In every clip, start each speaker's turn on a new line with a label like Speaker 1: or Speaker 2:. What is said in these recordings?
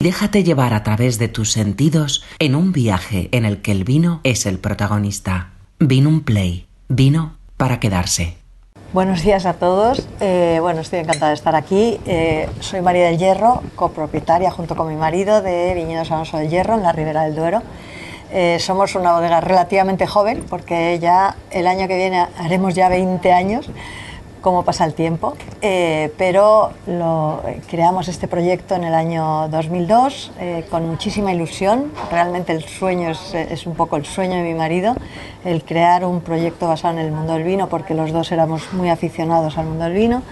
Speaker 1: Déjate llevar a través de tus sentidos en un viaje en el que el vino es el protagonista. Vino un play. Vino para quedarse.
Speaker 2: Buenos días a todos. Eh, bueno, estoy encantada de estar aquí. Eh, soy María del Hierro, copropietaria junto con mi marido de Viñedos Alonso del Hierro en la Ribera del Duero. Eh, somos una bodega relativamente joven porque ya el año que viene haremos ya 20 años cómo pasa el tiempo, eh, pero lo, creamos este proyecto en el año 2002 eh, con muchísima ilusión. Realmente el sueño es, un poco el sueño de mi marido, el crear un proyecto basado en el mundo del vino, porque los dos éramos muy aficionados al mundo del vino.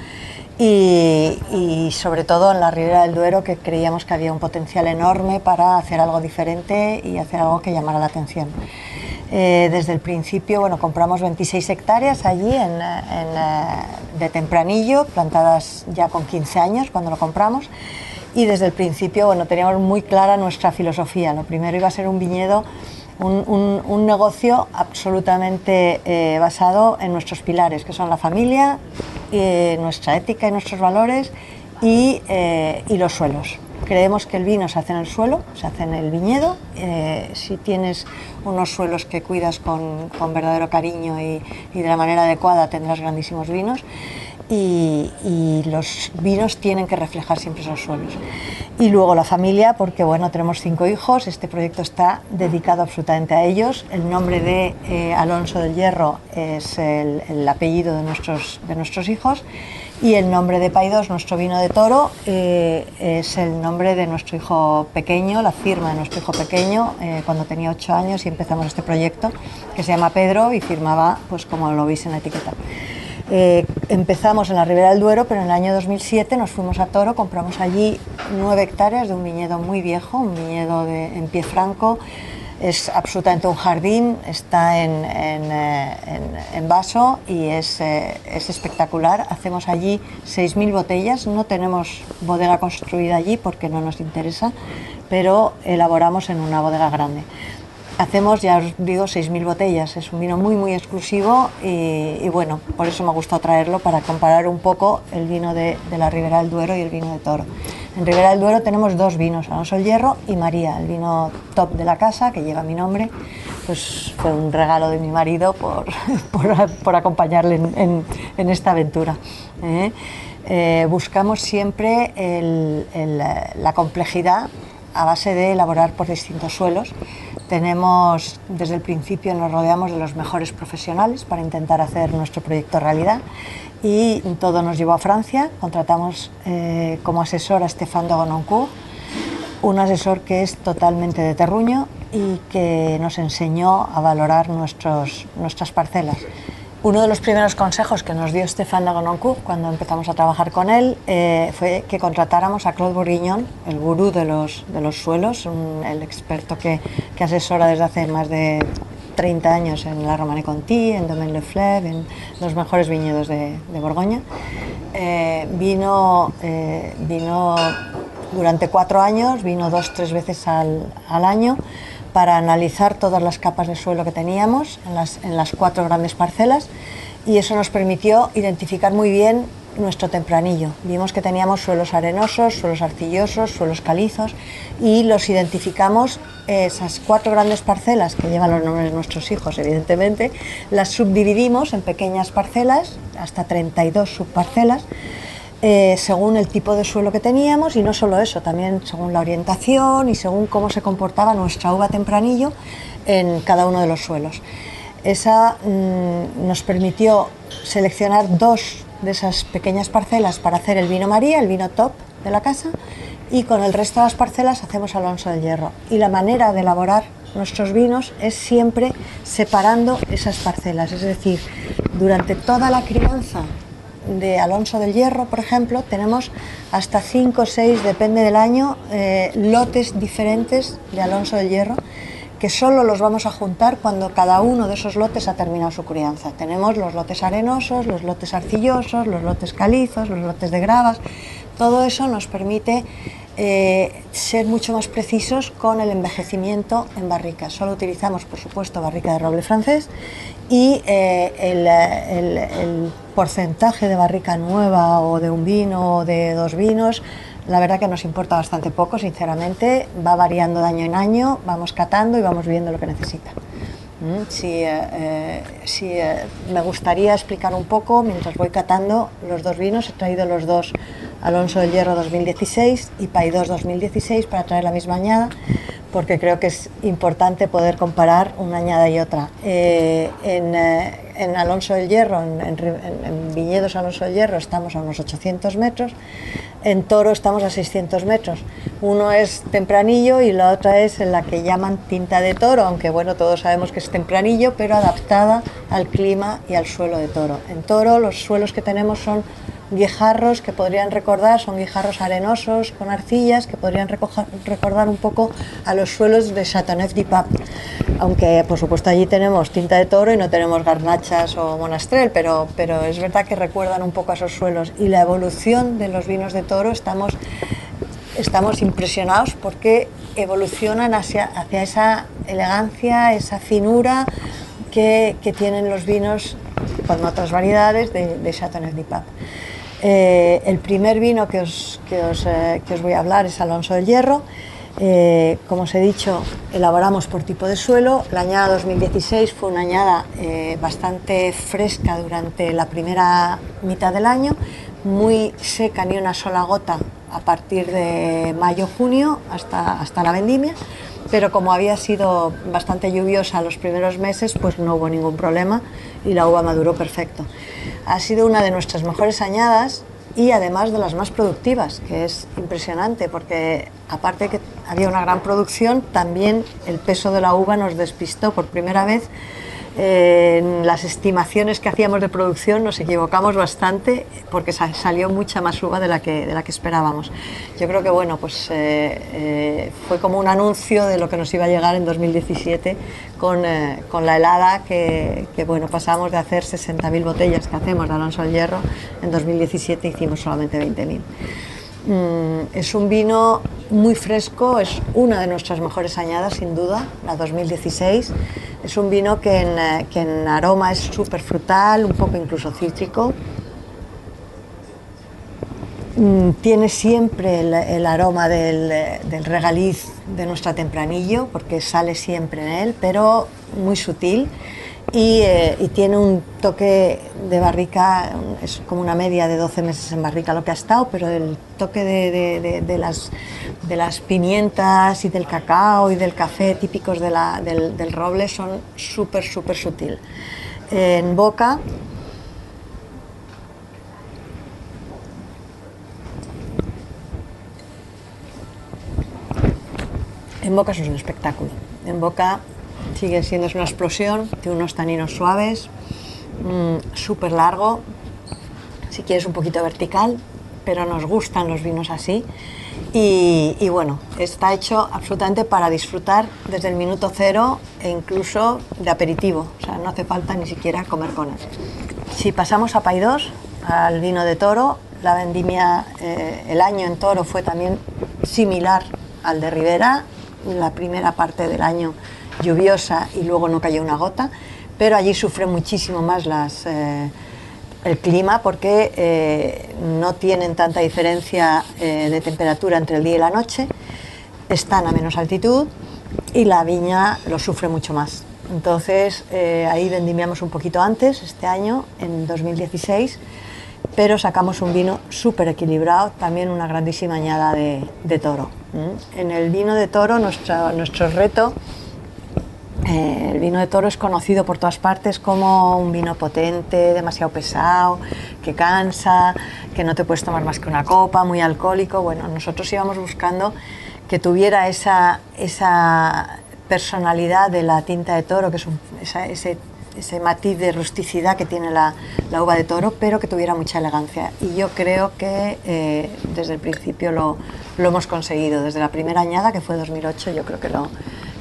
Speaker 2: Y sobre todo en la Ribera del Duero, que creíamos que había un potencial enorme para hacer algo diferente y hacer algo que llamara la atención. Eh, desde el principio, bueno, compramos 26 hectáreas allí en, en, eh, de tempranillo, plantadas ya con 15 años cuando lo compramos. Y desde el principio, bueno, teníamos muy clara nuestra filosofía. Lo primero iba a ser un viñedo, un, negocio absolutamente eh, basado en nuestros pilares, que son la familia, eh, nuestra ética y nuestros valores eh, y los suelos. Creemos que el vino se hace en el suelo, se hace en el viñedo. Eh, si tienes unos suelos que cuidas con, verdadero cariño y, de la manera adecuada, tendrás grandísimos vinos. Y, y, los vinos tienen que reflejar siempre esos suelos. Y luego la familia, porque bueno, tenemos cinco hijos, este proyecto está dedicado absolutamente a ellos. El nombre de eh, Alonso del Hierro es el, el apellido de nuestros, de nuestros hijos y el nombre de Paidos, nuestro vino de toro, eh, es el nombre de nuestro hijo pequeño, la firma de nuestro hijo pequeño, eh, cuando tenía ocho años y empezamos este proyecto, que se llama Pedro y firmaba pues como lo veis en la etiqueta. Eh, empezamos en la Ribera del Duero, pero en el año 2007 nos fuimos a Toro, compramos allí nueve hectáreas de un viñedo muy viejo, un viñedo de, en pie franco, es absolutamente un jardín, está en, en, en, en vaso y es, eh, es, espectacular. Hacemos allí 6.000 botellas, no tenemos bodega construida allí porque no nos interesa, pero elaboramos en una bodega grande. Hacemos, ya os digo, 6.000 botellas. Es un vino muy, muy exclusivo y, y, bueno, por eso me gustó traerlo para comparar un poco el vino de, de, la Ribera del Duero y el vino de Toro. En Ribera del Duero tenemos dos vinos, Alonso el Hierro y María, el vino top de la casa que lleva mi nombre. Pues fue un regalo de mi marido por, por, acompañarle en, esta aventura. ¿eh? Eh, buscamos siempre la complejidad a base de elaborar por distintos suelos. Tenemos, desde el principio nos rodeamos de los mejores profesionales para intentar hacer nuestro proyecto realidad y todo nos llevó a Francia. Contratamos eh, como asesor a Stéphane de Gononcourt, un asesor que es totalmente de terruño y que nos enseñó a valorar nuestros, nuestras parcelas. Uno de los primeros consejos que nos dio Stéphane de Gononcourt cuando empezamos a trabajar con él eh, fue que contratáramos a Claude Bourguignon, el gurú de los, de los suelos, el experto que, que, asesora desde hace más de 30 años en la Romane Conti, en Domaine Le Fleuve, en los mejores viñedos de, de Borgoña. Eh, vino, eh, vino durante cuatro años, vino dos, tres veces al, al año para analizar todas las capas de suelo que teníamos en las, en las cuatro grandes parcelas y eso nos permitió identificar muy bien nuestro tempranillo. Vimos que teníamos suelos arenosos, suelos arcillosos, suelos calizos y los identificamos, esas cuatro grandes parcelas que llevan los nombres de nuestros hijos, evidentemente, las subdividimos en pequeñas parcelas, hasta 32 subparcelas, eh, según el tipo de suelo que teníamos y no solo eso, también según la orientación y según cómo se comportaba nuestra uva tempranillo en cada uno de los suelos. Esa mmm, nos permitió seleccionar dos de esas pequeñas parcelas para hacer el vino María, el vino top de la casa, y con el resto de las parcelas hacemos Alonso del Hierro. Y la manera de elaborar nuestros vinos es siempre separando esas parcelas, es decir, durante toda la crianza de Alonso del Hierro, por ejemplo, tenemos hasta 5 o 6, depende del año, eh, lotes diferentes de Alonso del Hierro que solo los vamos a juntar cuando cada uno de esos lotes ha terminado su crianza. Tenemos los lotes arenosos, los lotes arcillosos, los lotes calizos, los lotes de gravas. Todo eso nos permite eh, ser mucho más precisos con el envejecimiento en barrica. Solo utilizamos, por supuesto, barrica de roble francés y eh, el, el, porcentaje de barrica nueva o de un vino o de dos vinos la verdad que nos importa bastante poco, sinceramente. Va variando de año en año, vamos catando y vamos viendo lo que necesita. Mm, Si, eh, eh, eh, me gustaría explicar un poco, mientras voy catando los dos vinos, he traído los dos Alonso del Hierro 2016 y Paidós 2016 para traer la misma añada, porque creo que es importante poder comparar una añada y otra. Eh, en, eh, en Alonso del Hierro, en- en Viñedos Alonso del Hierro, estamos a unos 800 metros, en Toro estamos a 600 metros. Uno es tempranillo y la otra es en la que llaman tinta de toro, aunque bueno, todos sabemos que es tempranillo, pero adaptada al clima y al suelo de toro. En Toro los suelos que tenemos son guijarros que podrían recordar, son guijarros arenosos con arcillas que podrían recordar un poco a los suelos de Châteauneuf-du-Pape. Aunque por supuesto allí tenemos tinta de toro y no tenemos garnachas o monastrel, pero, pero es verdad que recuerdan un poco a esos suelos. Y la evolución de los vinos de toro estamos, estamos impresionados porque evolucionan hacia, hacia esa elegancia, esa finura que, que tienen los vinos con otras variedades de, de Châteauneuf-du-Pape. Eh, el primer vino que os, que, os, eh, que os voy a hablar es Alonso del Hierro. Eh, como os he dicho, elaboramos por tipo de suelo. La añada 2016 fue una añada bastante fresca durante la primera mitad del año, muy seca, ni una sola gota a partir de mayo-junio hasta, hasta la vendimia pero como había sido bastante lluviosa los primeros meses, pues no hubo ningún problema y la uva maduró perfecto. Ha sido una de nuestras mejores añadas y además de las más productivas, que es impresionante porque aparte de que había una gran producción, también el peso de la uva nos despistó por primera vez. En las estimaciones que hacíamos de producción nos equivocamos bastante porque sa- salió mucha más uva de la que, de la que esperábamos. Yo creo que bueno, pues eh, eh, fue como un anuncio de lo que nos iba a llegar en 2017 con, eh, con la helada que, que, bueno, pasamos de hacer 60.000 botellas que hacemos de Alonso del Hierro, en 2017 hicimos solamente 20.000. Mm, es un vino muy fresco, es una de nuestras mejores añadas sin duda, la 2016. Es un vino que en, eh, aroma es súper frutal, un poco incluso cítrico. Mm, Tiene siempre el, el aroma del, eh, del regaliz de nuestra tempranillo, porque sale siempre en él, pero muy sutil. Y, eh, y tiene un toque de barrica, es como una media de 12 meses en barrica lo que ha estado, pero el toque de, las, de las pimientas y del cacao y del café típicos del, del roble son súper, súper sutil. En boca En boca es un espectáculo. En boca sigue siendo una explosión, tiene unos taninos suaves, mm, súper largo, si quieres un poquito vertical, pero nos gustan los vinos así. Y, y bueno, está hecho absolutamente para disfrutar desde el minuto cero e incluso de aperitivo, o sea, no hace falta ni siquiera comer con él. Si pasamos a Paidós, al vino de toro, la vendimia, eh, el año en toro fue también similar al de Ribera, la primera parte del año lluviosa y luego no cayó una gota, pero allí sufre muchísimo más eh, el clima porque eh, no tienen tanta diferencia eh, de temperatura entre el día y la noche, están a menos altitud y la viña lo sufre mucho más. Entonces ahí vendimiamos un poquito antes, este año, en 2016, pero sacamos un vino súper equilibrado, también una grandísima añada de, toro. ¿m? En el vino de toro nuestro reto eh, el vino de toro es conocido por todas partes como un vino potente, demasiado pesado, que cansa, que no te puedes tomar más que una copa, muy alcohólico. Bueno, nosotros íbamos buscando que tuviera esa, esa personalidad de la tinta de toro, que es un- esa- ese, ese matiz de rusticidad que tiene la, la uva de toro, pero que tuviera mucha elegancia. Y yo creo que eh, desde el principio lo, lo hemos conseguido. Desde la primera añada, que fue 2008, yo creo que lo,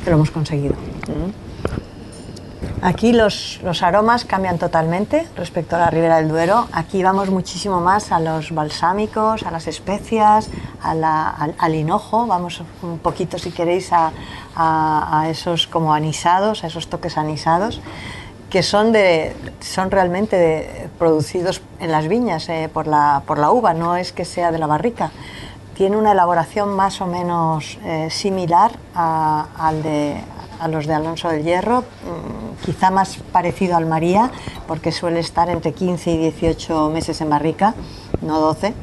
Speaker 2: que lo hemos conseguido. Aquí los, los aromas cambian totalmente respecto a la Ribera del Duero. Aquí vamos muchísimo más a los balsámicos, a las especias, a la- al, al hinojo. Vamos un poquito, si queréis, a, a- a esos como anisados, a esos toques anisados, que son, de, son realmente de- producidos en las viñas eh, por, la, por la uva, no es que sea de la barrica tiene una elaboración más o menos eh, similar a, al de, a los de Alonso del Hierro, mm, quizá más parecido al María, porque suele estar entre 15 y 18 meses en barrica, no 12.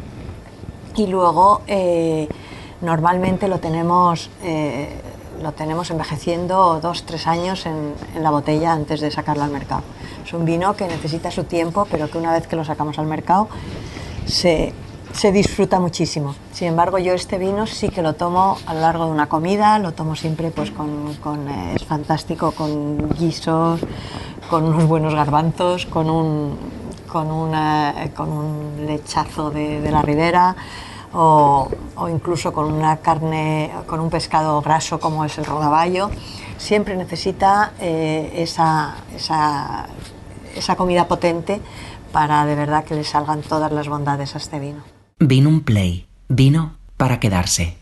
Speaker 2: Y luego eh, normalmente lo tenemos, eh, lo tenemos envejeciendo dos, tres años en, en la botella antes de sacarlo al mercado. Es un vino que necesita su tiempo, pero que una vez que lo sacamos al mercado se, se disfruta muchísimo. Sin embargo, yo este vino sí que lo tomo a lo largo de una comida, lo tomo siempre pues con, eh, es fantástico con guisos, con unos buenos garbanzos, con un, con una, con un lechazo de, la ribera o, o, incluso con una carne, con un pescado graso como es el rodaballo. Siempre necesita eh, esa, esa, esa comida potente para de verdad que le salgan todas las bondades a este vino.
Speaker 1: Vino un play, vino para quedarse.